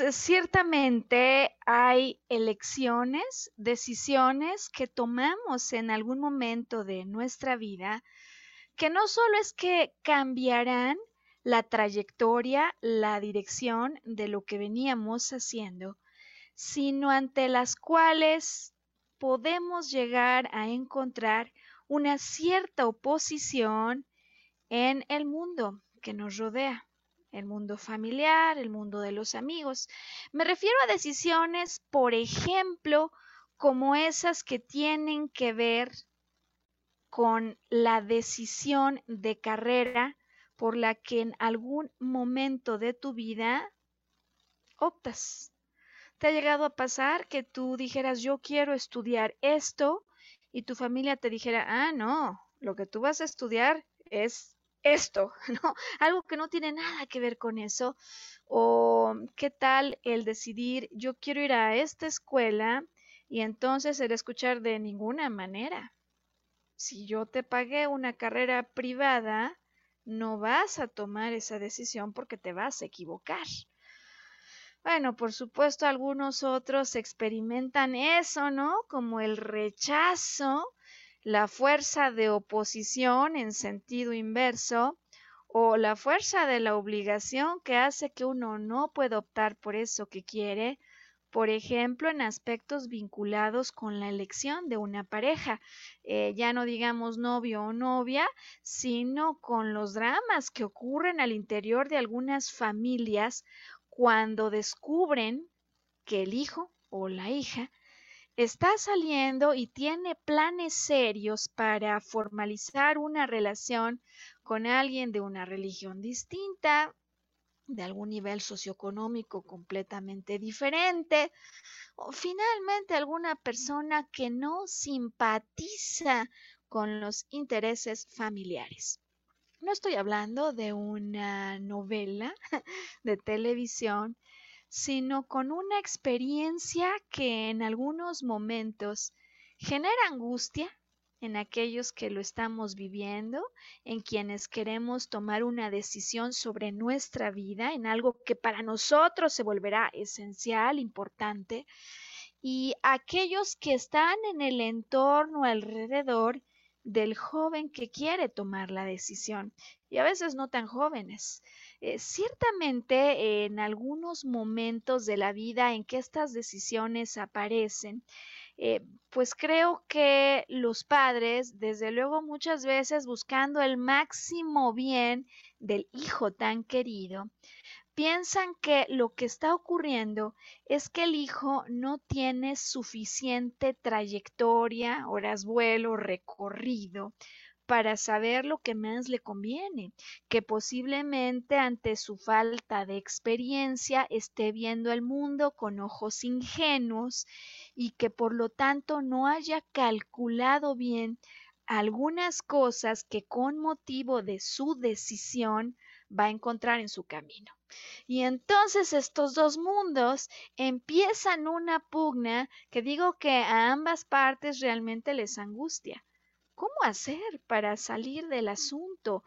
Eh, ciertamente hay elecciones, decisiones que tomamos en algún momento de nuestra vida que no solo es que cambiarán la trayectoria, la dirección de lo que veníamos haciendo, sino ante las cuales podemos llegar a encontrar una cierta oposición en el mundo que nos rodea el mundo familiar, el mundo de los amigos. Me refiero a decisiones, por ejemplo, como esas que tienen que ver con la decisión de carrera por la que en algún momento de tu vida optas. ¿Te ha llegado a pasar que tú dijeras yo quiero estudiar esto y tu familia te dijera, ah, no, lo que tú vas a estudiar es esto, ¿no? Algo que no tiene nada que ver con eso. O qué tal el decidir, yo quiero ir a esta escuela y entonces el escuchar de ninguna manera. Si yo te pagué una carrera privada, no vas a tomar esa decisión porque te vas a equivocar. Bueno, por supuesto, algunos otros experimentan eso, ¿no? Como el rechazo la fuerza de oposición en sentido inverso o la fuerza de la obligación que hace que uno no pueda optar por eso que quiere, por ejemplo, en aspectos vinculados con la elección de una pareja, eh, ya no digamos novio o novia, sino con los dramas que ocurren al interior de algunas familias cuando descubren que el hijo o la hija está saliendo y tiene planes serios para formalizar una relación con alguien de una religión distinta, de algún nivel socioeconómico completamente diferente, o finalmente alguna persona que no simpatiza con los intereses familiares. No estoy hablando de una novela de televisión sino con una experiencia que en algunos momentos genera angustia en aquellos que lo estamos viviendo, en quienes queremos tomar una decisión sobre nuestra vida, en algo que para nosotros se volverá esencial, importante, y aquellos que están en el entorno alrededor del joven que quiere tomar la decisión, y a veces no tan jóvenes. Eh, ciertamente en algunos momentos de la vida en que estas decisiones aparecen, eh, pues creo que los padres, desde luego muchas veces buscando el máximo bien del hijo tan querido, piensan que lo que está ocurriendo es que el hijo no tiene suficiente trayectoria, horas vuelo, recorrido para saber lo que más le conviene, que posiblemente ante su falta de experiencia esté viendo el mundo con ojos ingenuos y que por lo tanto no haya calculado bien algunas cosas que con motivo de su decisión va a encontrar en su camino. Y entonces estos dos mundos empiezan una pugna que digo que a ambas partes realmente les angustia, cómo hacer para salir del asunto.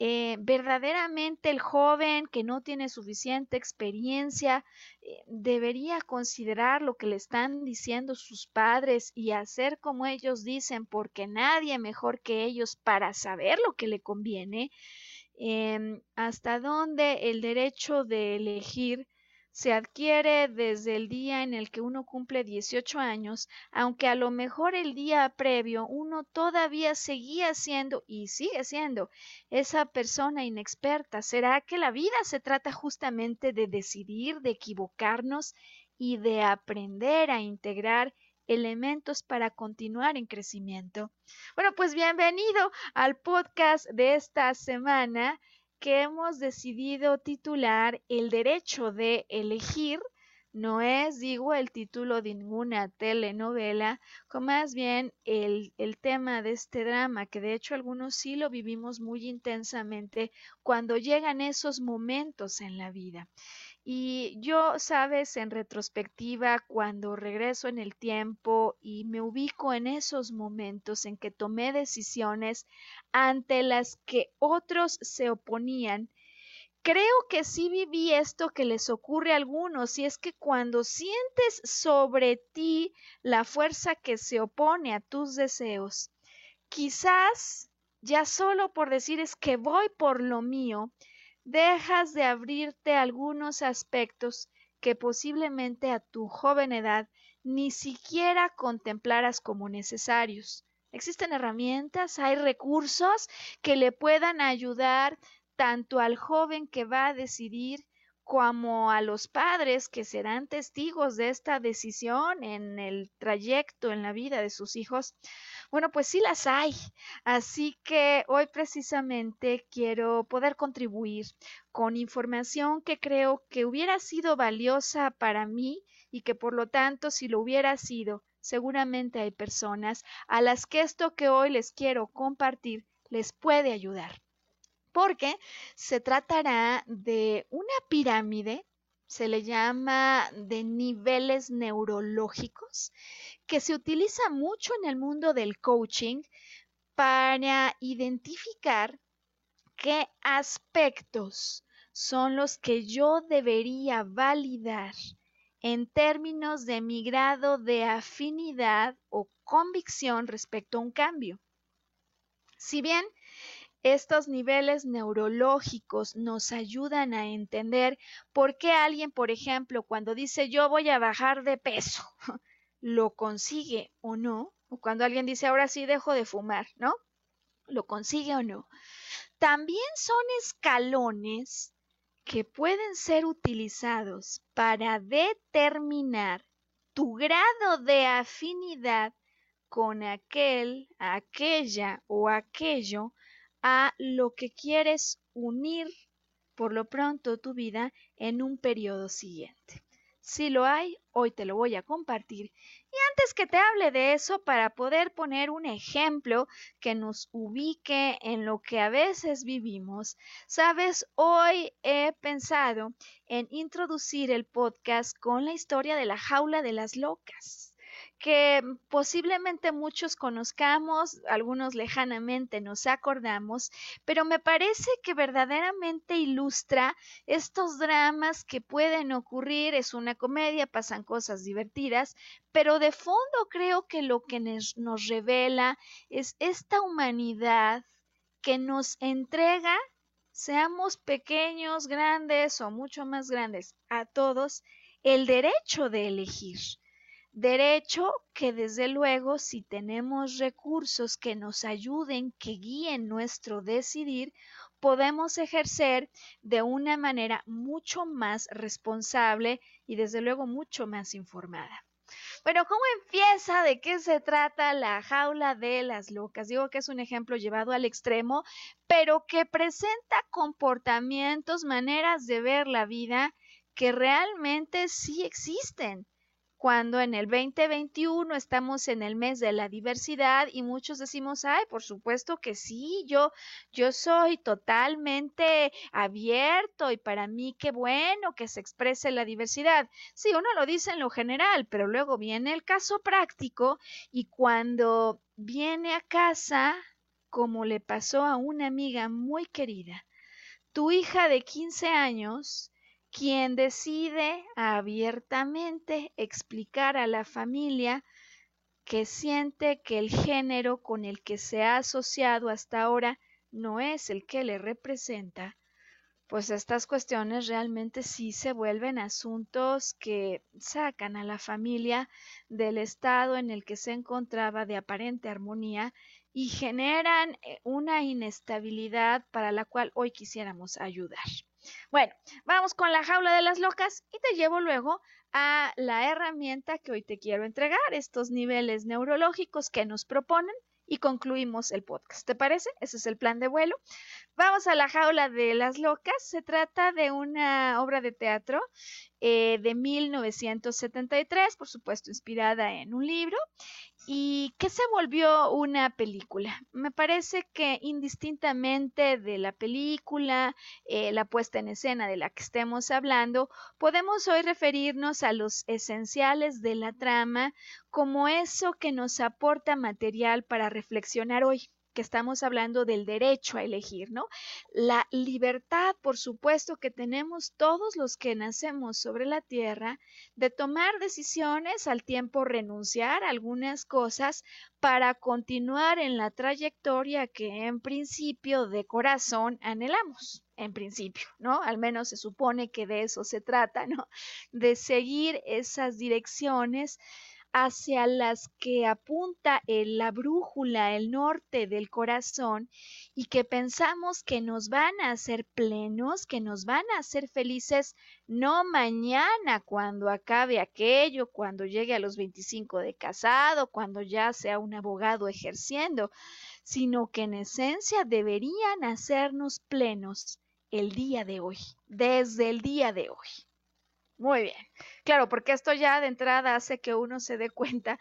Eh, verdaderamente el joven que no tiene suficiente experiencia eh, debería considerar lo que le están diciendo sus padres y hacer como ellos dicen, porque nadie mejor que ellos para saber lo que le conviene. Em, hasta dónde el derecho de elegir se adquiere desde el día en el que uno cumple 18 años, aunque a lo mejor el día previo uno todavía seguía siendo y sigue siendo esa persona inexperta. ¿Será que la vida se trata justamente de decidir, de equivocarnos y de aprender a integrar elementos para continuar en crecimiento? Bueno, pues bienvenido al podcast de esta semana que hemos decidido titular El derecho de elegir. No es, digo, el título de ninguna telenovela, con más bien el, el tema de este drama, que de hecho algunos sí lo vivimos muy intensamente cuando llegan esos momentos en la vida. Y yo, sabes, en retrospectiva, cuando regreso en el tiempo y me ubico en esos momentos en que tomé decisiones ante las que otros se oponían, creo que sí viví esto que les ocurre a algunos, y es que cuando sientes sobre ti la fuerza que se opone a tus deseos, quizás ya solo por decir es que voy por lo mío, dejas de abrirte algunos aspectos que posiblemente a tu joven edad ni siquiera contemplaras como necesarios. Existen herramientas, hay recursos que le puedan ayudar tanto al joven que va a decidir como a los padres que serán testigos de esta decisión en el trayecto en la vida de sus hijos bueno, pues sí las hay. Así que hoy precisamente quiero poder contribuir con información que creo que hubiera sido valiosa para mí y que por lo tanto si lo hubiera sido, seguramente hay personas a las que esto que hoy les quiero compartir les puede ayudar. Porque se tratará de una pirámide se le llama de niveles neurológicos, que se utiliza mucho en el mundo del coaching para identificar qué aspectos son los que yo debería validar en términos de mi grado de afinidad o convicción respecto a un cambio. Si bien estos niveles neurológicos nos ayudan a entender por qué alguien, por ejemplo, cuando dice yo voy a bajar de peso, lo consigue o no, o cuando alguien dice ahora sí dejo de fumar, ¿no? Lo consigue o no. También son escalones que pueden ser utilizados para determinar tu grado de afinidad con aquel, aquella o aquello a lo que quieres unir por lo pronto tu vida en un periodo siguiente. Si lo hay, hoy te lo voy a compartir. Y antes que te hable de eso, para poder poner un ejemplo que nos ubique en lo que a veces vivimos, sabes, hoy he pensado en introducir el podcast con la historia de la jaula de las locas que posiblemente muchos conozcamos, algunos lejanamente nos acordamos, pero me parece que verdaderamente ilustra estos dramas que pueden ocurrir, es una comedia, pasan cosas divertidas, pero de fondo creo que lo que nos, revela es esta humanidad que nos entrega, seamos pequeños, grandes o mucho más grandes, a todos, el derecho de elegir Derecho que desde luego si tenemos recursos que nos ayuden, que guíen nuestro decidir, podemos ejercer de una manera mucho más responsable y desde luego mucho más informada. Bueno, ¿cómo empieza? ¿De qué se trata la jaula de las locas? Digo que es un ejemplo llevado al extremo, pero que presenta comportamientos, maneras de ver la vida que realmente sí existen cuando en el 2021 estamos en el mes de la diversidad y muchos decimos, ay, por supuesto que sí, yo, yo soy totalmente abierto y para mí qué bueno que se exprese la diversidad. Sí, uno lo dice en lo general, pero luego viene el caso práctico y cuando viene a casa como le pasó a una amiga muy querida, tu hija de 15 años, quien decide abiertamente explicar a la familia que siente que el género con el que se ha asociado hasta ahora no es el que le representa, pues estas cuestiones realmente sí se vuelven asuntos que sacan a la familia del estado en el que se encontraba de aparente armonía y generan eh, una inestabilidad para la cual hoy quisiéramos ayudar. Bueno, vamos con la jaula de las locas y te llevo luego a la herramienta que hoy te quiero entregar, estos niveles neurológicos que nos proponen y concluimos el podcast. ¿Te parece? Ese es el plan de vuelo. Vamos a la jaula de las locas. Se trata de una obra de teatro eh, de 1973, por supuesto inspirada en un libro, y que se volvió una película. Me parece que indistintamente de la película, eh, la puesta en escena de la que estemos hablando, podemos hoy referirnos a los esenciales de la trama como eso que nos aporta material para reflexionar hoy que estamos hablando del derecho a elegir, ¿no? La libertad, por supuesto, que tenemos todos los que nacemos sobre la tierra de tomar decisiones, al tiempo renunciar a algunas cosas para continuar en la trayectoria que en principio de corazón anhelamos en principio, ¿no? Al menos se supone que de eso se trata, ¿no? De seguir esas direcciones hacia las que apunta la brújula, el norte del corazón y que pensamos que nos van a hacer plenos, que nos van a hacer felices, no mañana cuando acabe aquello, cuando llegue a los 25 de casado, cuando ya sea un abogado ejerciendo, sino que en esencia deberían hacernos plenos el día de hoy, desde el día de hoy. Muy bien. Claro, porque esto ya de entrada hace que uno se dé cuenta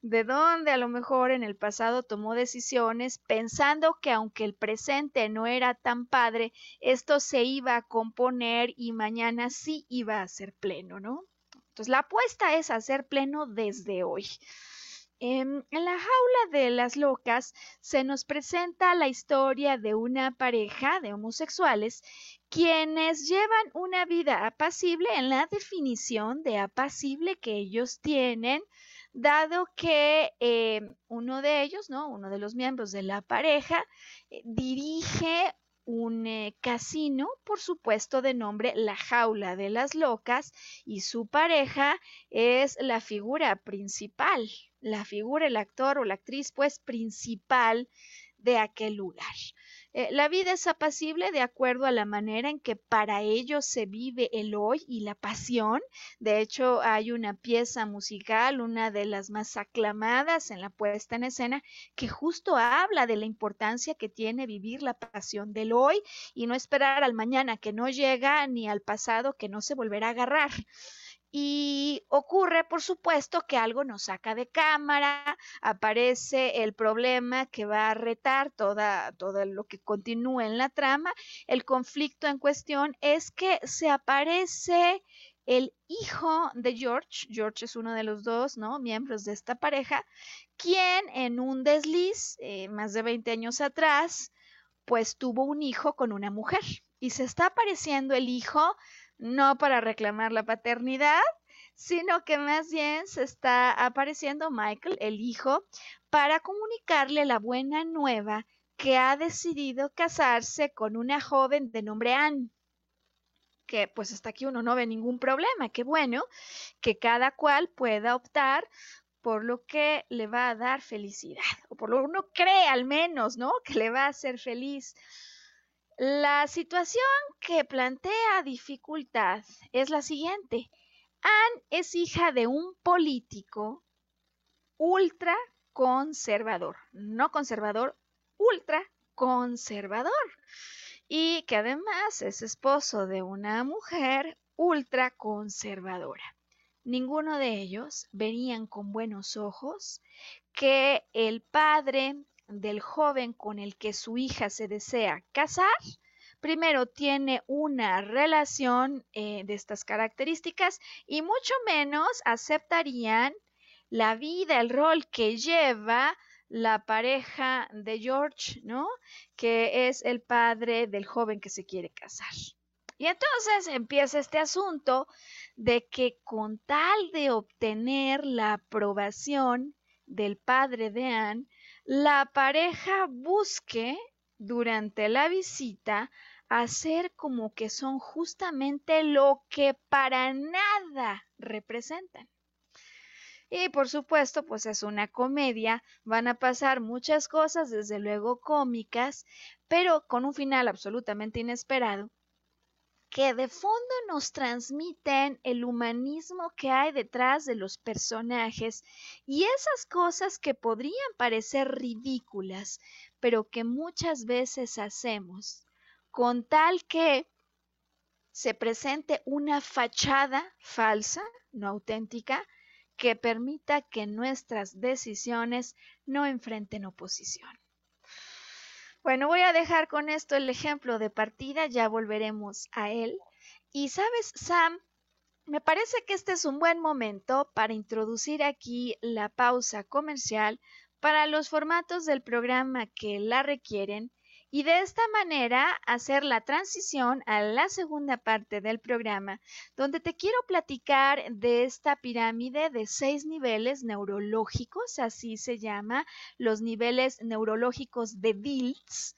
de dónde a lo mejor en el pasado tomó decisiones pensando que aunque el presente no era tan padre, esto se iba a componer y mañana sí iba a ser pleno, ¿no? Entonces la apuesta es hacer pleno desde hoy. En, la jaula de las locas se nos presenta la historia de una pareja de homosexuales quienes llevan una vida apacible en la definición de apacible que ellos tienen, dado que eh, uno de ellos, ¿no? Uno de los miembros de la pareja eh, dirige un eh, casino, por supuesto, de nombre La Jaula de las Locas, y su pareja es la figura principal, la figura, el actor o la actriz, pues, principal de aquel lugar. Eh, la vida es apacible de acuerdo a la manera en que para ellos se vive el hoy y la pasión. De hecho, hay una pieza musical, una de las más aclamadas en la puesta en escena, que justo habla de la importancia que tiene vivir la pasión del hoy y no esperar al mañana que no llega ni al pasado que no se volverá a agarrar. Y ocurre, por supuesto, que algo nos saca de cámara, aparece el problema que va a retar toda, todo lo que continúa en la trama. El conflicto en cuestión es que se aparece el hijo de George, George es uno de los dos, ¿no? Miembros de esta pareja, quien en un desliz, eh, más de 20 años atrás, pues tuvo un hijo con una mujer. Y se está apareciendo el hijo no para reclamar la paternidad, sino que más bien se está apareciendo Michael, el hijo, para comunicarle la buena nueva que ha decidido casarse con una joven de nombre Anne que pues hasta aquí uno no ve ningún problema, qué bueno que cada cual pueda optar por lo que le va a dar felicidad, o por lo que uno cree al menos, ¿no? Que le va a hacer feliz. La situación que plantea dificultad es la siguiente. Anne es hija de un político ultra conservador, no conservador, ultra conservador, y que además es esposo de una mujer ultra conservadora. Ninguno de ellos verían con buenos ojos que el padre del joven con el que su hija se desea casar, primero tiene una relación eh, de estas características y mucho menos aceptarían la vida, el rol que lleva la pareja de George, ¿no? Que es el padre del joven que se quiere casar. Y entonces empieza este asunto de que con tal de obtener la aprobación del padre de Anne, la pareja busque durante la visita hacer como que son justamente lo que para nada representan. Y por supuesto, pues es una comedia, van a pasar muchas cosas, desde luego cómicas, pero con un final absolutamente inesperado, que de fondo nos transmiten el humanismo que hay detrás de los personajes y esas cosas que podrían parecer ridículas, pero que muchas veces hacemos, con tal que se presente una fachada falsa, no auténtica, que permita que nuestras decisiones no enfrenten oposición. Bueno, voy a dejar con esto el ejemplo de partida, ya volveremos a él. Y sabes, Sam, me parece que este es un buen momento para introducir aquí la pausa comercial para los formatos del programa que la requieren y de esta manera hacer la transición a la segunda parte del programa, donde te quiero platicar de esta pirámide de seis niveles neurológicos, así se llama, los niveles neurológicos de Diltz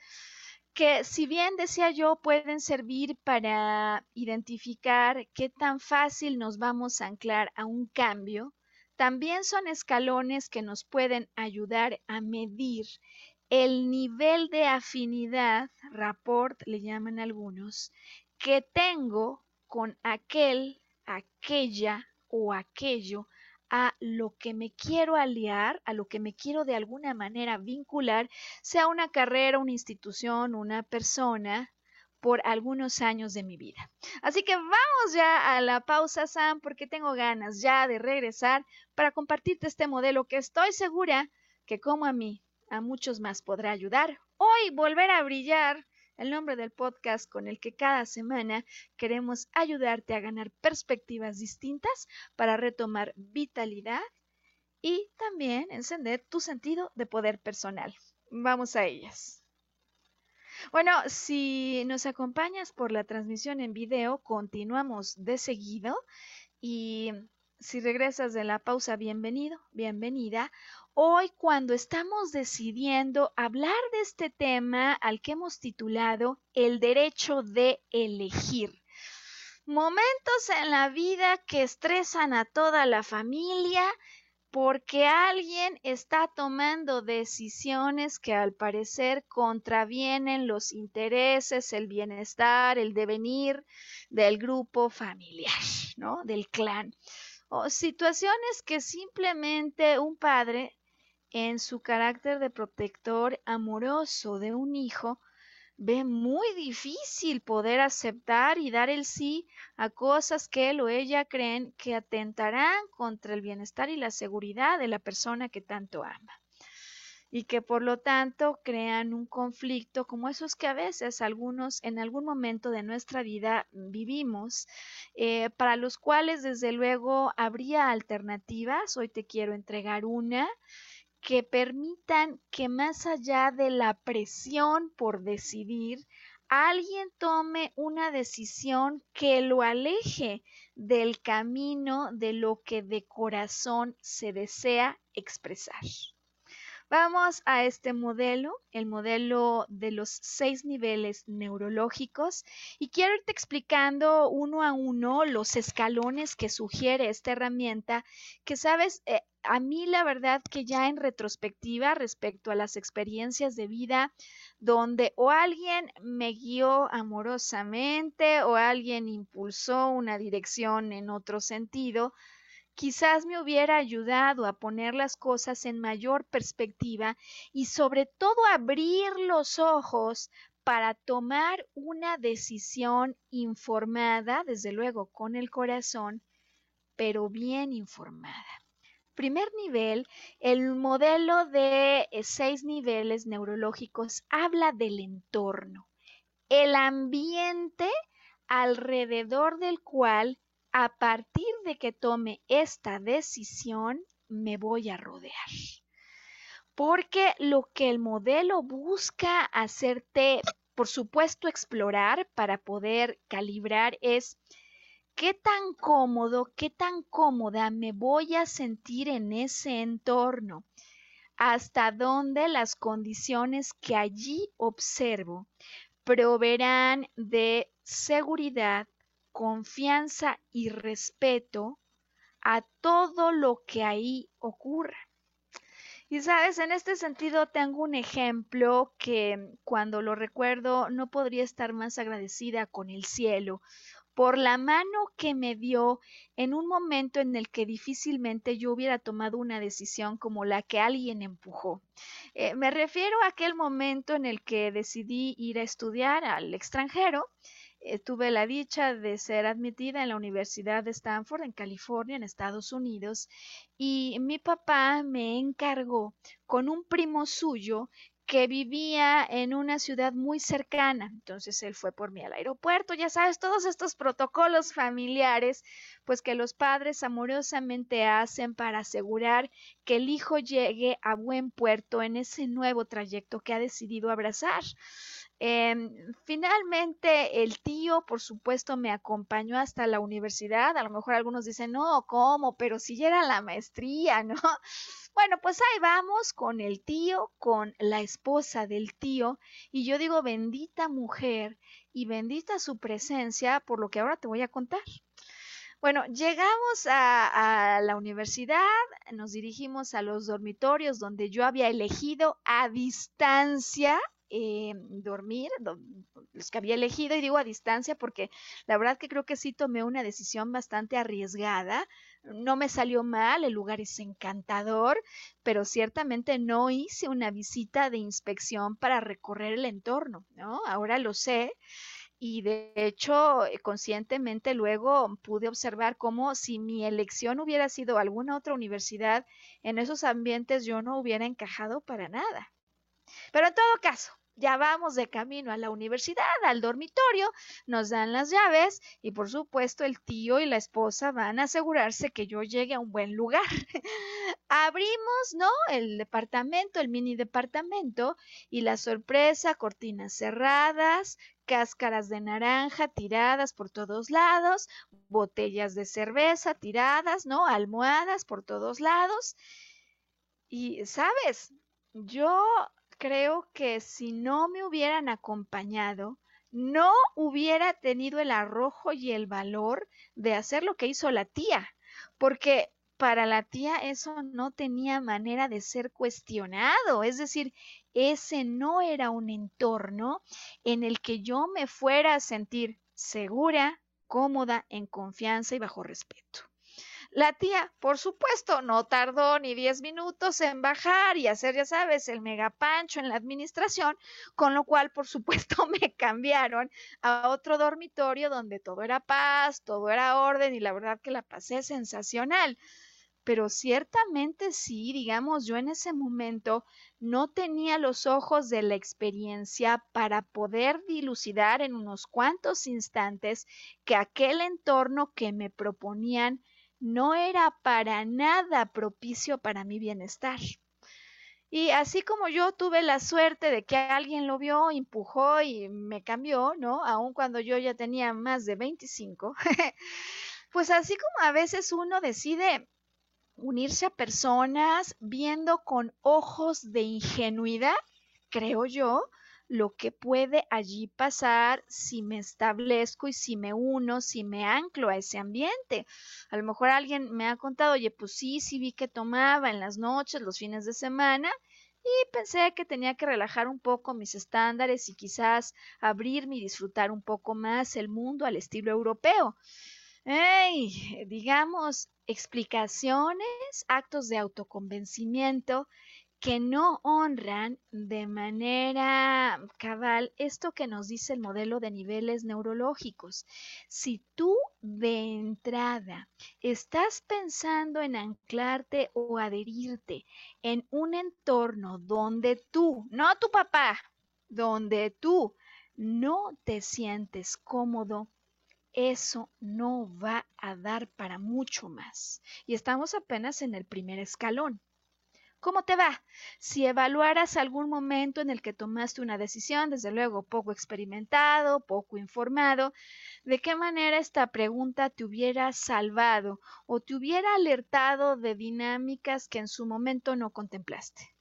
que si bien decía yo pueden servir para identificar qué tan fácil nos vamos a anclar a un cambio, también son escalones que nos pueden ayudar a medir el nivel de afinidad, rapport le llaman algunos, que tengo con aquel, aquella o aquello a lo que me quiero aliar, a lo que me quiero de alguna manera vincular, sea una carrera, una institución, una persona, por algunos años de mi vida. Así que vamos ya a la pausa, Sam, porque tengo ganas ya de regresar para compartirte este modelo que estoy segura que como a mí a muchos más podrá ayudar. Hoy volver a brillar, el nombre del podcast con el que cada semana queremos ayudarte a ganar perspectivas distintas para retomar vitalidad y también encender tu sentido de poder personal. Vamos a ellas. Bueno, si nos acompañas por la transmisión en video, continuamos de seguido y si regresas de la pausa, bienvenido, bienvenida. Hoy cuando estamos decidiendo hablar de este tema al que hemos titulado El derecho de elegir. Momentos en la vida que estresan a toda la familia porque alguien está tomando decisiones que al parecer contravienen los intereses, el bienestar, el devenir del grupo familiar, ¿no? Del clan. O situaciones que simplemente un padre en su carácter de protector amoroso de un hijo, ve muy difícil poder aceptar y dar el sí a cosas que él o ella creen que atentarán contra el bienestar y la seguridad de la persona que tanto ama. Y que por lo tanto crean un conflicto como esos que a veces algunos en algún momento de nuestra vida vivimos, eh, para los cuales desde luego habría alternativas. Hoy te quiero entregar una que permitan que más allá de la presión por decidir, alguien tome una decisión que lo aleje del camino de lo que de corazón se desea expresar. Vamos a este modelo, el modelo de los seis niveles neurológicos, y quiero irte explicando uno a uno los escalones que sugiere esta herramienta, que sabes, eh, a mí la verdad que ya en retrospectiva respecto a las experiencias de vida donde o alguien me guió amorosamente o alguien impulsó una dirección en otro sentido, quizás me hubiera ayudado a poner las cosas en mayor perspectiva y sobre todo abrir los ojos para tomar una decisión informada, desde luego con el corazón, pero bien informada. Primer nivel, el modelo de eh, seis niveles neurológicos habla del entorno, el ambiente alrededor del cual, a partir de que tome esta decisión, me voy a rodear. porque lo que el modelo busca hacerte, por supuesto, explorar para poder calibrar es qué tan cómodo, qué tan cómoda me voy a sentir en ese entorno, hasta dónde las condiciones que allí observo proveerán de seguridad, confianza y respeto a todo lo que ahí ocurra. Y sabes, en este sentido tengo un ejemplo que cuando lo recuerdo no podría estar más agradecida con el cielo por la mano que me dio en un momento en el que difícilmente yo hubiera tomado una decisión como la que alguien empujó. Eh, me refiero a aquel momento en el que decidí ir a estudiar al extranjero. Eh, tuve la dicha de ser admitida en la Universidad de Stanford, en California, en Estados Unidos, y mi papá me encargó con un primo suyo que vivía en una ciudad muy cercana. Entonces él fue por mí al aeropuerto, ya sabes, todos estos protocolos familiares, pues que los padres amorosamente hacen para asegurar que el hijo llegue a buen puerto en ese nuevo trayecto que ha decidido abrazar. Em, finalmente, el tío, por supuesto, me acompañó hasta la universidad. A lo mejor algunos dicen, no, ¿cómo? Pero si ya era la maestría, ¿no? Bueno, pues ahí vamos con el tío, con la esposa del tío, y yo digo, bendita mujer y bendita su presencia por lo que ahora te voy a contar. Bueno, llegamos a, la universidad, nos dirigimos a los dormitorios donde yo había elegido a distancia eh, dormir, los que había elegido, y digo a distancia porque la verdad que creo que sí tomé una decisión bastante arriesgada. No me salió mal, el lugar es encantador, pero ciertamente no hice una visita de inspección para recorrer el entorno, ¿no? Ahora lo sé. Y de hecho, eh, conscientemente luego pude observar cómo si mi elección hubiera sido alguna otra universidad, en esos ambientes yo no hubiera encajado para nada. Pero en todo caso, ya vamos de camino a la universidad, al dormitorio, nos dan las llaves y por supuesto el tío y la esposa van a asegurarse que yo llegue a un buen lugar. Abrimos, ¿no? El departamento, el mini departamento y la sorpresa, cortinas cerradas, cáscaras de naranja tiradas por todos lados, botellas de cerveza tiradas, ¿no? Almohadas por todos lados. Y, ¿sabes? Yo creo que si no me hubieran acompañado, no hubiera tenido el arrojo y el valor de hacer lo que hizo la tía, porque para la tía eso no tenía manera de ser cuestionado, es decir, ese no era un entorno en el que yo me fuera a sentir segura, cómoda, en confianza y bajo respeto. La tía, por supuesto, no tardó ni diez minutos en bajar y hacer, ya sabes, el megapancho en la administración, con lo cual, por supuesto, me cambiaron a otro dormitorio donde todo era paz, todo era orden y la verdad que la pasé sensacional. Pero ciertamente sí, digamos, yo en ese momento no tenía los ojos de la experiencia para poder dilucidar en unos cuantos instantes que aquel entorno que me proponían no era para nada propicio para mi bienestar. Y así como yo tuve la suerte de que alguien lo vio, empujó y me cambió, ¿no? Aun cuando yo ya tenía más de 25, pues así como a veces uno decide unirse a personas viendo con ojos de ingenuidad, creo yo, lo que puede allí pasar si me establezco y si me uno, si me anclo a ese ambiente. A lo mejor alguien me ha contado, oye, pues sí, sí vi que tomaba en las noches, los fines de semana, y pensé que tenía que relajar un poco mis estándares y quizás abrirme y disfrutar un poco más el mundo al estilo europeo. Hey, digamos, explicaciones, actos de autoconvencimiento que no honran de manera cabal esto que nos dice el modelo de niveles neurológicos. Si tú de entrada estás pensando en anclarte o adherirte en un entorno donde tú, no tu papá, donde tú no te sientes cómodo, eso no va a dar para mucho más. Y estamos apenas en el primer escalón. ¿Cómo te va? Si evaluaras algún momento en el que tomaste una decisión, desde luego poco experimentado, poco informado, ¿de qué manera esta pregunta te hubiera salvado o te hubiera alertado de dinámicas que en su momento no contemplaste?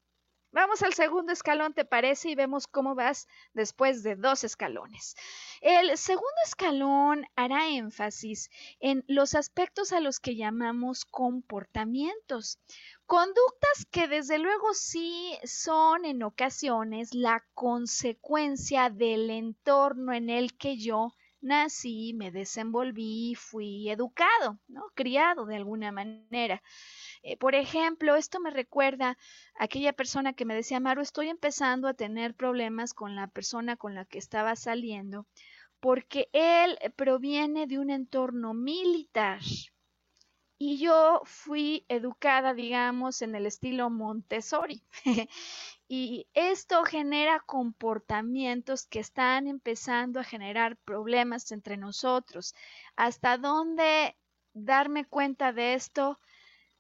Vamos al segundo escalón, ¿te parece? Y vemos cómo vas después de dos escalones. El segundo escalón hará énfasis en los aspectos a los que llamamos comportamientos. Conductas que desde luego sí son en ocasiones la consecuencia del entorno en el que yo nací, me desenvolví, fui educado, ¿no? Criado de alguna manera. Eh, por ejemplo, esto me recuerda a aquella persona que me decía, Maru, estoy empezando a tener problemas con la persona con la que estaba saliendo, porque él proviene de un entorno militar. Y yo fui educada, digamos, en el estilo Montessori. y esto genera comportamientos que están empezando a generar problemas entre nosotros. ¿Hasta dónde darme cuenta de esto?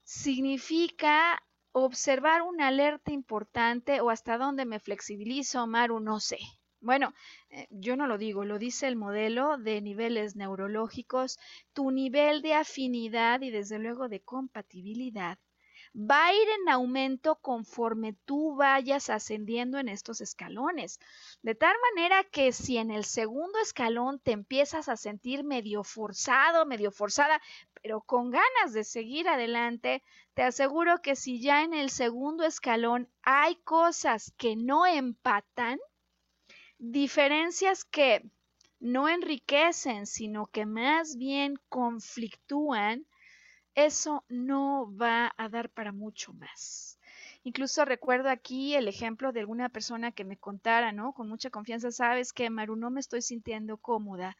significa observar una alerta importante o hasta dónde me flexibilizo, Maru, no sé. Bueno, eh, yo no lo digo, lo dice el modelo de niveles neurológicos, tu nivel de afinidad y desde luego de compatibilidad va a ir en aumento conforme tú vayas ascendiendo en estos escalones. De tal manera que si en el segundo escalón te empiezas a sentir medio forzado, medio forzada, pero con ganas de seguir adelante, te aseguro que si ya en el segundo escalón hay cosas que no empatan, diferencias que no enriquecen, sino que más bien conflictúan, eso no va a dar para mucho más. Incluso recuerdo aquí el ejemplo de alguna persona que me contara, ¿no? Con mucha confianza, sabes que Maru, no me estoy sintiendo cómoda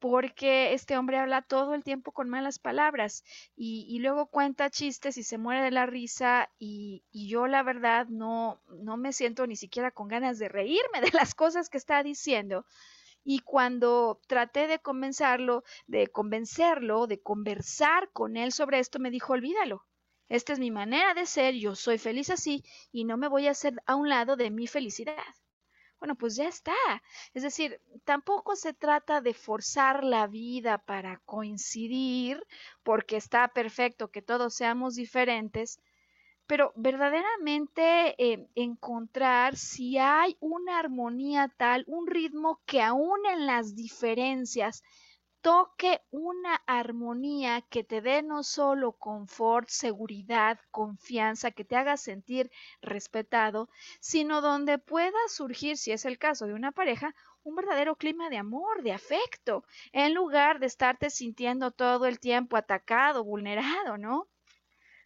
porque este hombre habla todo el tiempo con malas palabras y, luego cuenta chistes y se muere de la risa y, yo la verdad no, no me siento ni siquiera con ganas de reírme de las cosas que está diciendo. Y cuando traté de convencerlo, de convencerlo, de conversar con él sobre esto, me dijo, olvídalo. Esta es mi manera de ser, yo soy feliz así y no me voy a hacer a un lado de mi felicidad bueno, pues ya está. Es decir, tampoco se trata de forzar la vida para coincidir, porque está perfecto que todos seamos diferentes, pero verdaderamente eh, encontrar si hay una armonía tal, un ritmo que aún en las diferencias toque una armonía que te dé no solo confort, seguridad, confianza, que te haga sentir respetado, sino donde pueda surgir, si es el caso de una pareja, un verdadero clima de amor, de afecto, en lugar de estarte sintiendo todo el tiempo atacado, vulnerado, ¿no?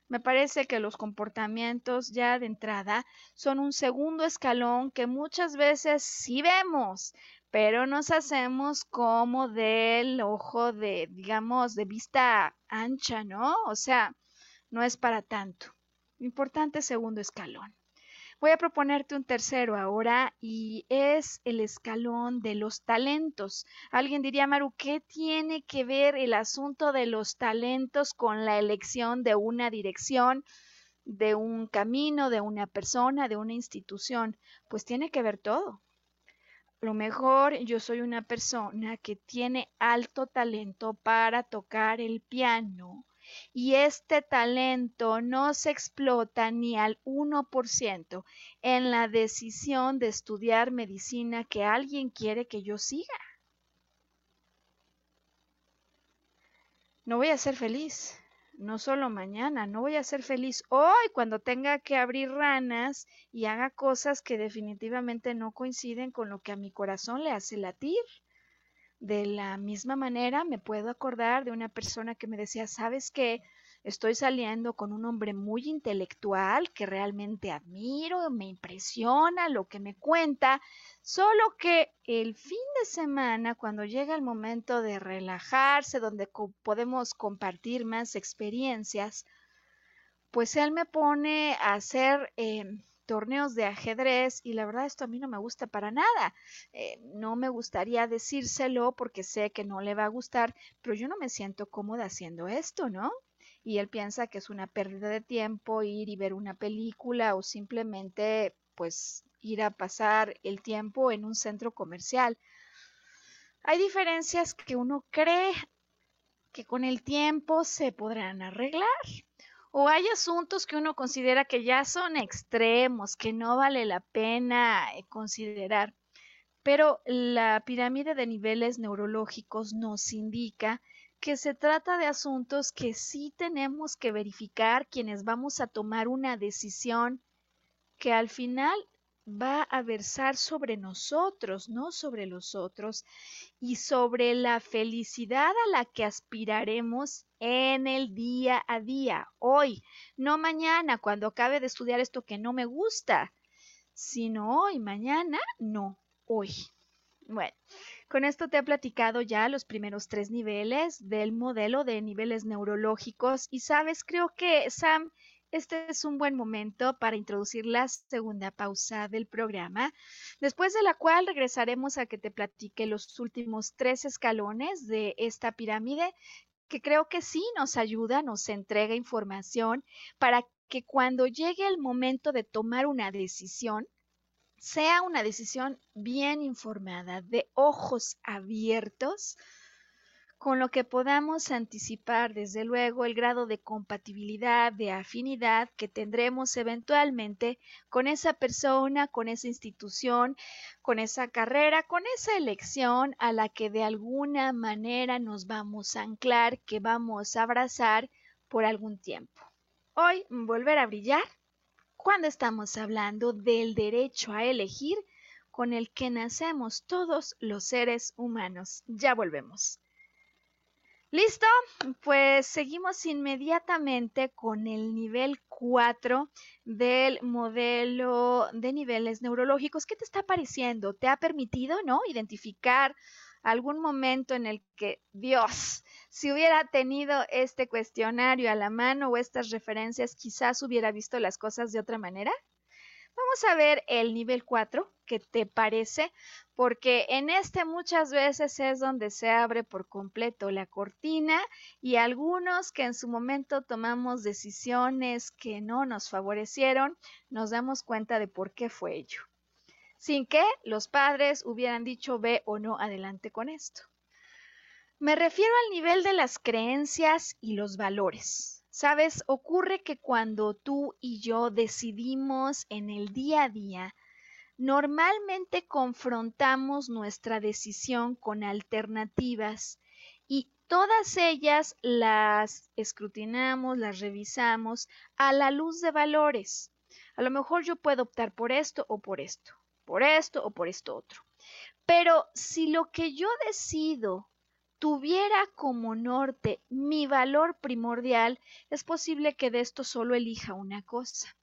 Me parece que los comportamientos ya de entrada son un segundo escalón que muchas veces sí vemos, pero nos hacemos como del ojo de, digamos, de vista ancha, ¿no? O sea, no es para tanto. Importante segundo escalón. Voy a proponerte un tercero ahora y es el escalón de los talentos. Alguien diría, Maru, ¿qué tiene que ver el asunto de los talentos con la elección de una dirección, de un camino, de una persona, de una institución? Pues tiene que ver todo lo mejor yo soy una persona que tiene alto talento para tocar el piano y este talento no se explota ni al 1% en la decisión de estudiar medicina que alguien quiere que yo siga. No voy a ser feliz no solo mañana, no voy a ser feliz hoy cuando tenga que abrir ranas y haga cosas que definitivamente no coinciden con lo que a mi corazón le hace latir. De la misma manera me puedo acordar de una persona que me decía, ¿sabes qué? Estoy saliendo con un hombre muy intelectual que realmente admiro, me impresiona lo que me cuenta, solo que el fin de semana, cuando llega el momento de relajarse, donde podemos compartir más experiencias, pues él me pone a hacer em, torneos de ajedrez y la verdad esto a mí no me gusta para nada. Eh, no me gustaría decírselo porque sé que no le va a gustar, pero yo no me siento cómoda haciendo esto, ¿no? Y él piensa que es una pérdida de tiempo ir y ver una película o simplemente pues ir a pasar el tiempo en un centro comercial. Hay diferencias que uno cree que con el tiempo se podrán arreglar. O hay asuntos que uno considera que ya son extremos, que no vale la pena eh, considerar. Pero la pirámide de niveles neurológicos nos indica que se trata de asuntos que sí tenemos que verificar quienes vamos a tomar una decisión que al final va a versar sobre nosotros, no sobre los otros, y sobre la felicidad a la que aspiraremos en el día a día, hoy, no mañana, cuando acabe de estudiar esto que no me gusta, sino hoy, mañana, no, hoy. Bueno, con esto te he platicado ya los primeros tres niveles del modelo de niveles neurológicos y sabes, creo que Sam este es un buen momento para introducir la segunda pausa del programa, después de la cual regresaremos a que te platique los últimos tres escalones de esta pirámide que creo que sí nos ayuda, nos entrega información para que cuando llegue el momento de tomar una decisión, sea una decisión bien informada, de ojos abiertos, con lo que podamos anticipar desde luego el grado de compatibilidad, de afinidad que tendremos eventualmente con esa persona, con esa institución, con esa carrera, con esa elección a la que de alguna manera nos vamos a anclar, que vamos a abrazar por algún tiempo. Hoy, volver a brillar cuando estamos hablando del derecho a elegir con el que nacemos todos los seres humanos. Ya volvemos. ¿Listo? Pues seguimos inmediatamente con el nivel 4 del modelo de niveles neurológicos. ¿Qué te está pareciendo? ¿Te ha permitido, no? Identificar algún momento en el que, Dios, si hubiera tenido este cuestionario a la mano o estas referencias, quizás hubiera visto las cosas de otra manera? Vamos a ver el nivel 4, ¿qué te parece? Porque en este muchas veces es donde se abre por completo la cortina y algunos que en su momento tomamos decisiones que no nos favorecieron, nos damos cuenta de por qué fue ello. Sin que los padres hubieran dicho ve o no adelante con esto. Me refiero al nivel de las creencias y los valores. Sabes, ocurre que cuando tú y yo decidimos en el día a día, normalmente confrontamos nuestra decisión con alternativas y todas ellas las escrutinamos, las revisamos a la luz de valores. A lo mejor yo puedo optar por esto o por esto, por esto o por esto otro. Pero si lo que yo decido tuviera como norte mi valor primordial, es posible que de esto solo elija una cosa.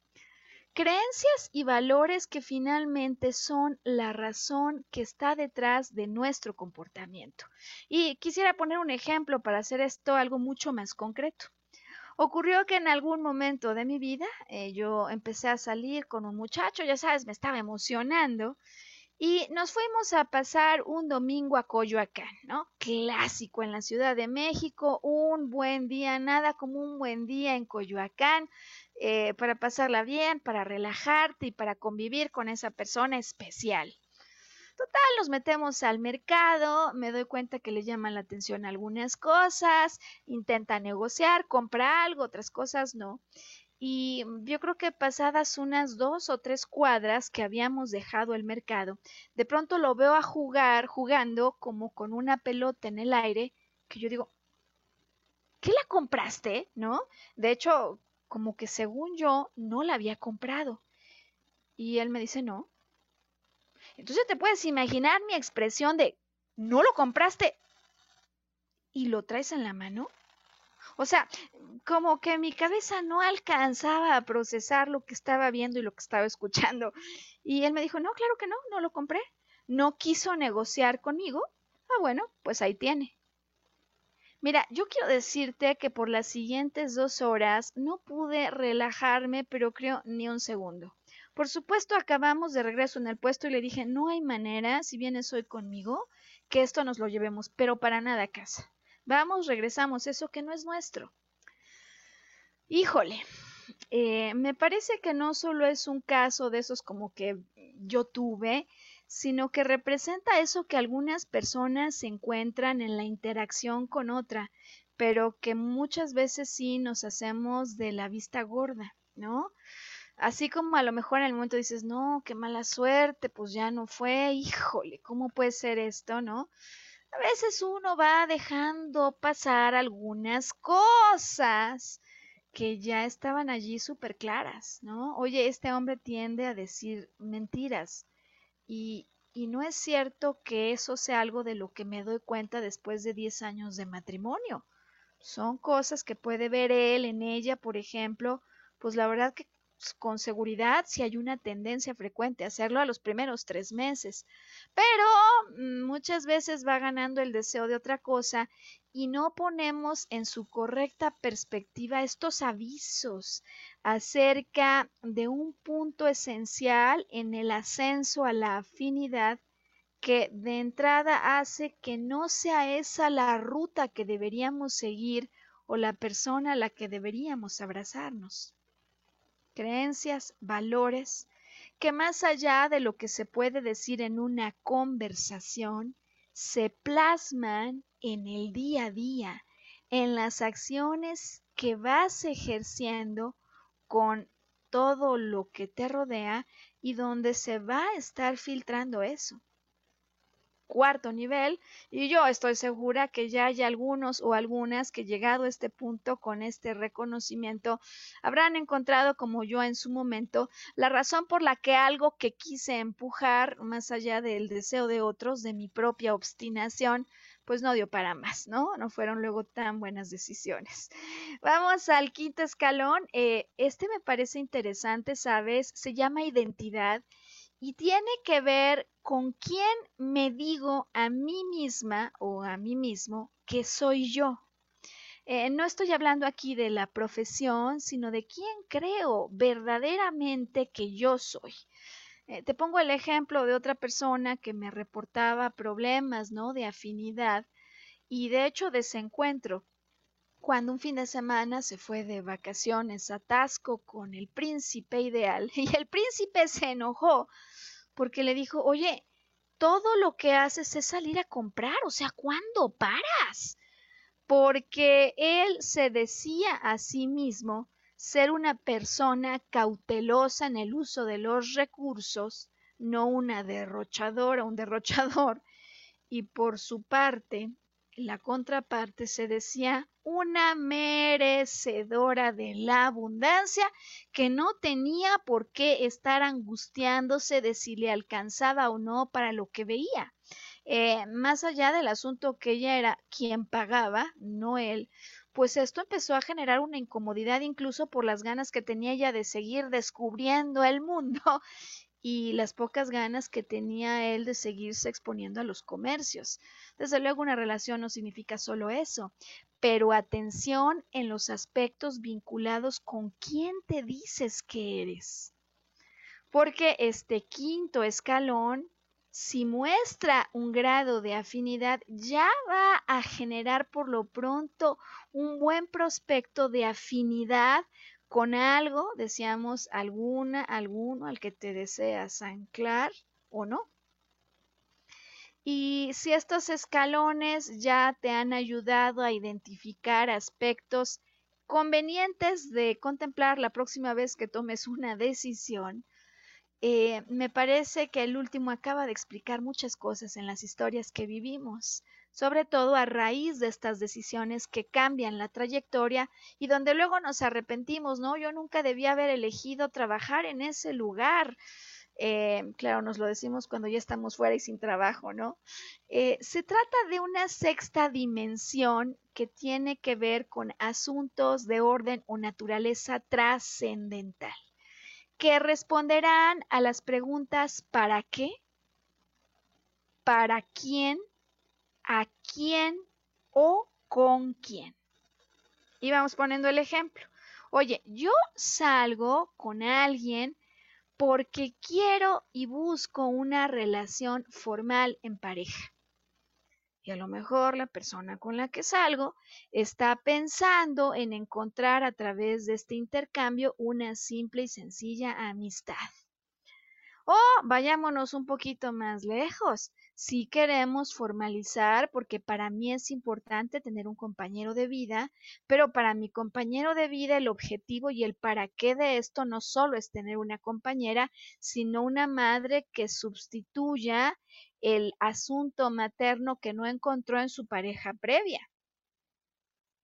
Creencias y valores que finalmente son la razón que está detrás de nuestro comportamiento. Y quisiera poner un ejemplo para hacer esto algo mucho más concreto. Ocurrió que en algún momento de mi vida eh, yo empecé a salir con un muchacho, ya sabes, me estaba emocionando y nos fuimos a pasar un domingo a Coyoacán, ¿no? Clásico en la Ciudad de México, un buen día, nada como un buen día en Coyoacán, eh, para pasarla bien, para relajarte y para convivir con esa persona especial. Total, nos metemos al mercado, me doy cuenta que le llaman la atención algunas cosas, intenta negociar, compra algo, otras cosas no y yo creo que pasadas unas dos o tres cuadras que habíamos dejado el mercado, de pronto lo veo a jugar, jugando como con una pelota en el aire, que yo digo, ¿qué la compraste? ¿No? De hecho, como que según yo, no la había comprado. Y él me dice, no. Entonces te puedes imaginar mi expresión de, ¿no lo compraste? ¿Y lo traes en la mano? O sea, como que mi cabeza no alcanzaba a procesar lo que estaba viendo y lo que estaba escuchando. Y él me dijo, no, claro que no, no lo compré. No quiso negociar conmigo. Ah, bueno, pues ahí tiene. Mira, yo quiero decirte que por las siguientes dos horas no pude relajarme, pero creo ni un segundo. Por supuesto, acabamos de regreso en el puesto y le dije, no hay manera, si vienes hoy conmigo, que esto nos lo llevemos, pero para nada a casa. Vamos, regresamos, eso que no es nuestro. Híjole, eh, me parece que no solo es un caso de esos como que yo tuve, sino que representa eso que algunas personas se encuentran en la interacción con otra, pero que muchas veces sí nos hacemos de la vista gorda, ¿no? Así como a lo mejor en el momento dices, no, qué mala suerte, pues ya no fue, híjole, ¿cómo puede ser esto, no? A veces uno va dejando pasar algunas cosas que ya estaban allí súper claras, ¿no? Oye, este hombre tiende a decir mentiras y, y no es cierto que eso sea algo de lo que me doy cuenta después de 10 años de matrimonio. Son cosas que puede ver él en ella, por ejemplo, pues la verdad que con seguridad si hay una tendencia frecuente a hacerlo a los primeros tres meses, pero mm, muchas veces va ganando el deseo de otra cosa y no ponemos en su correcta perspectiva estos avisos acerca de un punto esencial en el ascenso a la afinidad que de entrada hace que no sea esa la ruta que deberíamos seguir o la persona a la que deberíamos abrazarnos creencias, valores, que más allá de lo que se puede decir en una conversación, se plasman en el día a día, en las acciones que vas ejerciendo con todo lo que te rodea y donde se va a estar filtrando eso cuarto nivel y yo estoy segura que ya hay algunos o algunas que llegado a este punto con este reconocimiento habrán encontrado como yo en su momento la razón por la que algo que quise empujar más allá del deseo de otros, de mi propia obstinación, pues no dio para más, ¿no? No fueron luego tan buenas decisiones. Vamos al quinto escalón. Eh, este me parece interesante, ¿sabes? Se llama identidad y tiene que ver con quién me digo a mí misma o a mí mismo que soy yo. Eh, no estoy hablando aquí de la profesión, sino de quién creo verdaderamente que yo soy. Eh, te pongo el ejemplo de otra persona que me reportaba problemas, ¿no? De afinidad y de hecho desencuentro cuando un fin de semana se fue de vacaciones a Tasco con el príncipe ideal y el príncipe se enojó porque le dijo, oye, todo lo que haces es salir a comprar, o sea, ¿cuándo paras? Porque él se decía a sí mismo ser una persona cautelosa en el uso de los recursos, no una derrochadora, un derrochador, y por su parte, la contraparte se decía una merecedora de la abundancia que no tenía por qué estar angustiándose de si le alcanzaba o no para lo que veía. Eh, más allá del asunto que ella era quien pagaba, no él, pues esto empezó a generar una incomodidad incluso por las ganas que tenía ella de seguir descubriendo el mundo y las pocas ganas que tenía él de seguirse exponiendo a los comercios. Desde luego una relación no significa solo eso, pero atención en los aspectos vinculados con quién te dices que eres. Porque este quinto escalón, si muestra un grado de afinidad, ya va a generar por lo pronto un buen prospecto de afinidad con algo, decíamos, alguna, alguno al que te deseas anclar o no. Y si estos escalones ya te han ayudado a identificar aspectos convenientes de contemplar la próxima vez que tomes una decisión, eh, me parece que el último acaba de explicar muchas cosas en las historias que vivimos sobre todo a raíz de estas decisiones que cambian la trayectoria y donde luego nos arrepentimos, ¿no? Yo nunca debía haber elegido trabajar en ese lugar. Eh, claro, nos lo decimos cuando ya estamos fuera y sin trabajo, ¿no? Eh, se trata de una sexta dimensión que tiene que ver con asuntos de orden o naturaleza trascendental, que responderán a las preguntas ¿para qué? ¿Para quién? A quién o con quién. Y vamos poniendo el ejemplo. Oye, yo salgo con alguien porque quiero y busco una relación formal en pareja. Y a lo mejor la persona con la que salgo está pensando en encontrar a través de este intercambio una simple y sencilla amistad. O vayámonos un poquito más lejos. Si queremos formalizar, porque para mí es importante tener un compañero de vida, pero para mi compañero de vida el objetivo y el para qué de esto no solo es tener una compañera, sino una madre que sustituya el asunto materno que no encontró en su pareja previa.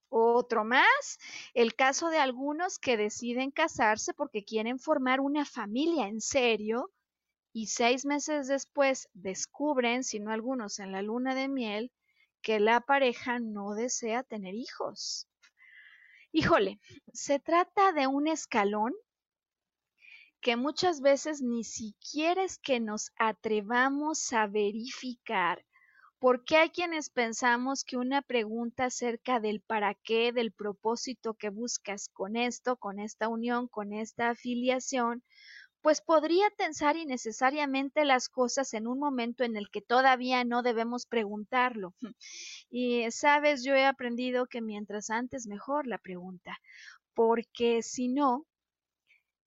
Otro más, el caso de algunos que deciden casarse porque quieren formar una familia en serio y seis meses después descubren, si no algunos en la luna de miel, que la pareja no desea tener hijos. Híjole, se trata de un escalón que muchas veces ni siquiera es que nos atrevamos a verificar, porque hay quienes pensamos que una pregunta acerca del para qué, del propósito que buscas con esto, con esta unión, con esta afiliación, pues podría tensar innecesariamente las cosas en un momento en el que todavía no debemos preguntarlo. Y sabes, yo he aprendido que mientras antes mejor la pregunta, porque si no,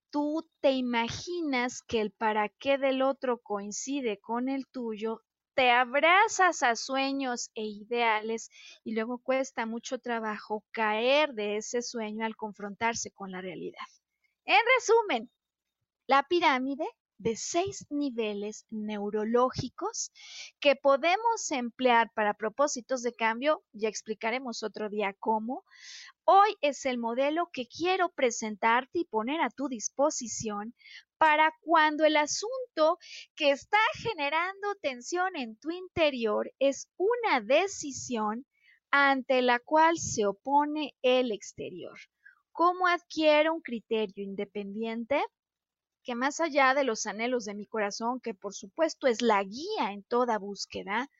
tú te imaginas que el para qué del otro coincide con el tuyo, te abrazas a sueños e ideales y luego cuesta mucho trabajo caer de ese sueño al confrontarse con la realidad. En resumen, la pirámide de seis niveles neurológicos que podemos emplear para propósitos de cambio, ya explicaremos otro día cómo. Hoy es el modelo que quiero presentarte y poner a tu disposición para cuando el asunto que está generando tensión en tu interior es una decisión ante la cual se opone el exterior. ¿Cómo adquiero un criterio independiente? Que más allá de los anhelos de mi corazón, que por supuesto es la guía en toda búsqueda,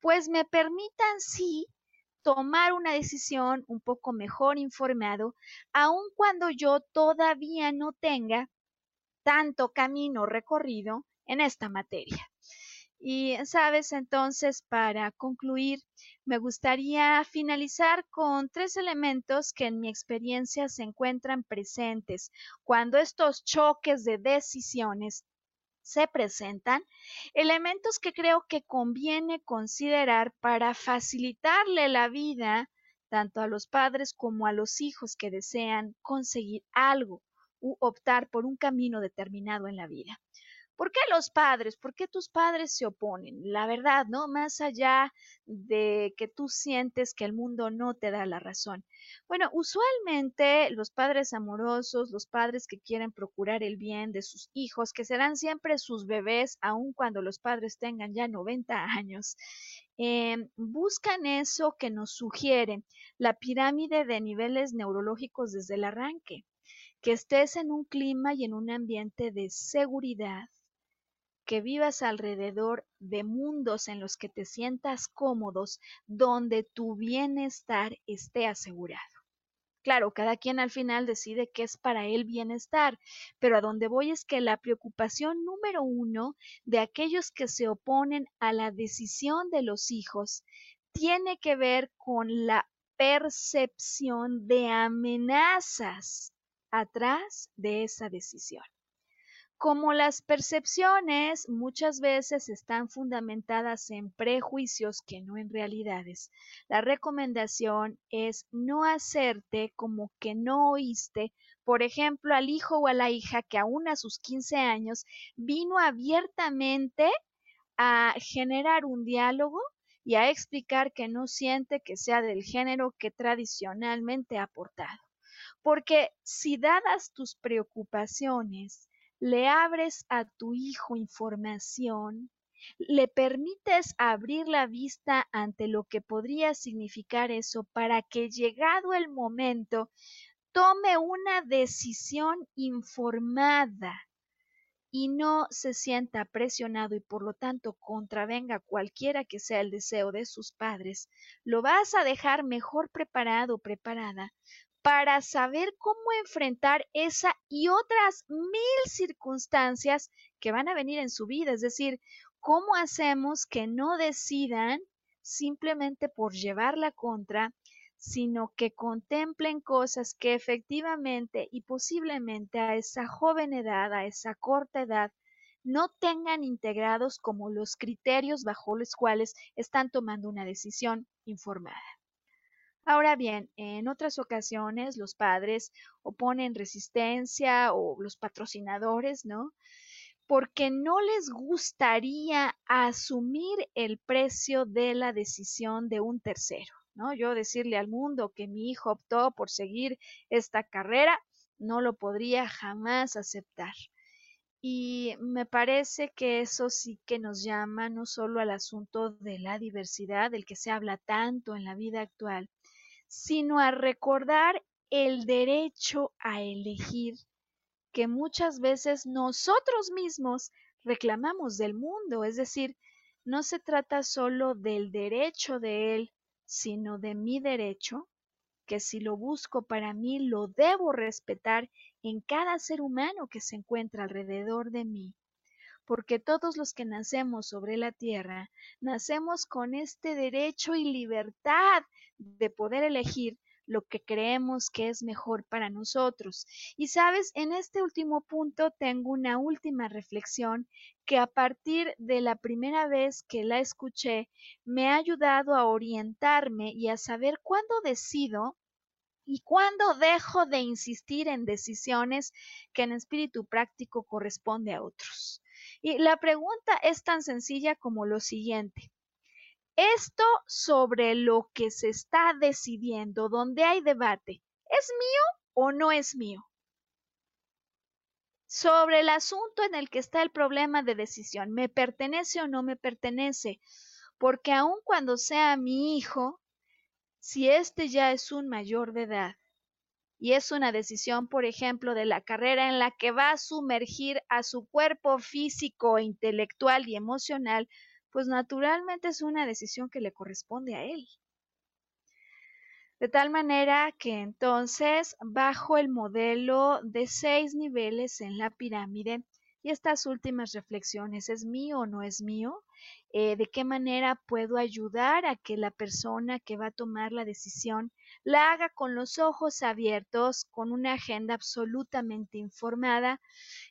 pues me permitan sí tomar una decisión un poco mejor informado, aun cuando yo todavía no tenga tanto camino recorrido en esta materia. Y sabes, entonces, para concluir, me gustaría finalizar con tres elementos que en mi experiencia se encuentran presentes cuando estos choques de decisiones se presentan, elementos que creo que conviene considerar para facilitarle la vida tanto a los padres como a los hijos que desean conseguir algo u optar por un camino determinado en la vida. ¿Por qué los padres? ¿Por qué tus padres se oponen? La verdad, ¿no? Más allá de que tú sientes que el mundo no te da la razón. Bueno, usualmente los padres amorosos, los padres que quieren procurar el bien de sus hijos, que serán siempre sus bebés, aun cuando los padres tengan ya 90 años, em, buscan eso que nos sugiere la pirámide de niveles neurológicos desde el arranque que estés en un clima y en un ambiente de seguridad, que vivas alrededor de mundos en los que te sientas cómodos, donde tu bienestar esté asegurado. Claro, cada quien al final decide qué es para él bienestar, pero a donde voy es que la preocupación número uno de aquellos que se oponen a la decisión de los hijos tiene que ver con la percepción de amenazas atrás de esa decisión. Como las percepciones muchas veces están fundamentadas en prejuicios que no en realidades, la recomendación es no hacerte como que no oíste, por ejemplo, al hijo o a la hija que aún a sus 15 años vino abiertamente a generar un diálogo y a explicar que no siente que sea del género que tradicionalmente ha portado. Porque si dadas tus preocupaciones, le abres a tu hijo información, le permites abrir la vista ante lo que podría significar eso para que llegado el momento tome una decisión informada y no se sienta presionado y por lo tanto contravenga cualquiera que sea el deseo de sus padres, lo vas a dejar mejor preparado preparada para saber cómo enfrentar esa y otras mil circunstancias que van a venir en su vida. Es decir, cómo hacemos que no decidan simplemente por llevar la contra, sino que contemplen cosas que efectivamente y posiblemente a esa joven edad, a esa corta edad, no tengan integrados como los criterios bajo los cuales están tomando una decisión informada. Ahora bien, en otras ocasiones los padres oponen resistencia o los patrocinadores, ¿no? Porque no les gustaría asumir el precio de la decisión de un tercero, ¿no? Yo decirle al mundo que mi hijo optó por seguir esta carrera, no lo podría jamás aceptar. Y me parece que eso sí que nos llama no solo al asunto de la diversidad, del que se habla tanto en la vida actual, sino a recordar el derecho a elegir que muchas veces nosotros mismos reclamamos del mundo, es decir, no se trata solo del derecho de él, sino de mi derecho, que si lo busco para mí lo debo respetar en cada ser humano que se encuentra alrededor de mí. Porque todos los que nacemos sobre la tierra nacemos con este derecho y libertad de poder elegir lo que creemos que es mejor para nosotros. Y sabes, en este último punto tengo una última reflexión que a partir de la primera vez que la escuché me ha ayudado a orientarme y a saber cuándo decido y cuándo dejo de insistir en decisiones que en espíritu práctico corresponde a otros. Y la pregunta es tan sencilla como lo siguiente. Esto sobre lo que se está decidiendo, donde hay debate, ¿es mío o no es mío? Sobre el asunto en el que está el problema de decisión, ¿me pertenece o no me pertenece? Porque aun cuando sea mi hijo, si éste ya es un mayor de edad, y es una decisión, por ejemplo, de la carrera en la que va a sumergir a su cuerpo físico, intelectual y emocional, pues naturalmente es una decisión que le corresponde a él. De tal manera que entonces, bajo el modelo de seis niveles en la pirámide, y estas últimas reflexiones, ¿es mío o no es mío? Eh, ¿De qué manera puedo ayudar a que la persona que va a tomar la decisión la haga con los ojos abiertos, con una agenda absolutamente informada?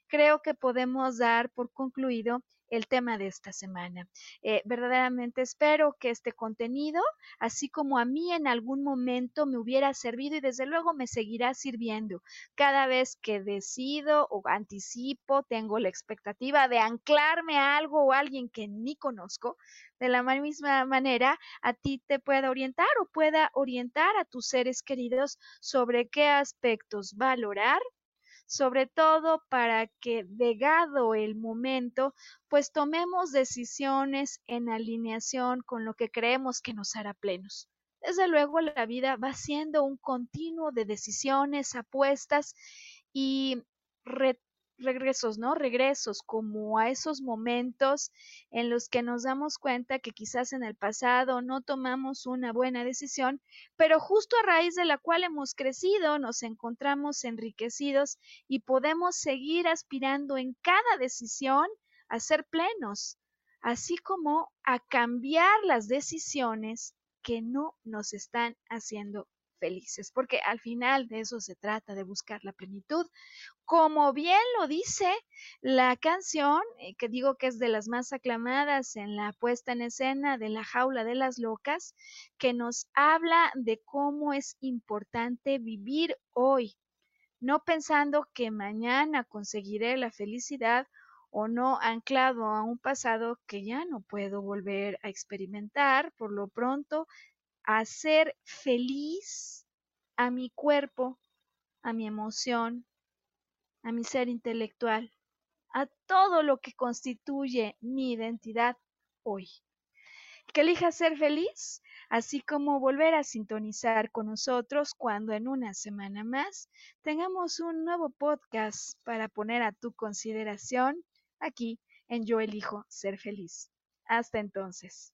Creo que podemos dar por concluido el tema de esta semana. Eh, verdaderamente espero que este contenido, así como a mí en algún momento me hubiera servido y desde luego me seguirá sirviendo. Cada vez que decido o anticipo, tengo la expectativa de anclarme a algo o a alguien que ni conozco, de la misma manera a ti te pueda orientar o pueda orientar a tus seres queridos sobre qué aspectos valorar sobre todo para que, llegado el momento, pues tomemos decisiones en alineación con lo que creemos que nos hará plenos. Desde luego la vida va siendo un continuo de decisiones, apuestas y regresos, ¿no? Regresos como a esos momentos en los que nos damos cuenta que quizás en el pasado no tomamos una buena decisión, pero justo a raíz de la cual hemos crecido, nos encontramos enriquecidos y podemos seguir aspirando en cada decisión a ser plenos, así como a cambiar las decisiones que no nos están haciendo felices, porque al final de eso se trata, de buscar la plenitud. Como bien lo dice la canción, eh, que digo que es de las más aclamadas en la puesta en escena de La jaula de las locas, que nos habla de cómo es importante vivir hoy, no pensando que mañana conseguiré la felicidad o no anclado a un pasado que ya no puedo volver a experimentar, por lo pronto hacer feliz a mi cuerpo, a mi emoción, a mi ser intelectual, a todo lo que constituye mi identidad hoy. Que elija ser feliz, así como volver a sintonizar con nosotros cuando en una semana más tengamos un nuevo podcast para poner a tu consideración aquí en Yo elijo ser feliz. Hasta entonces.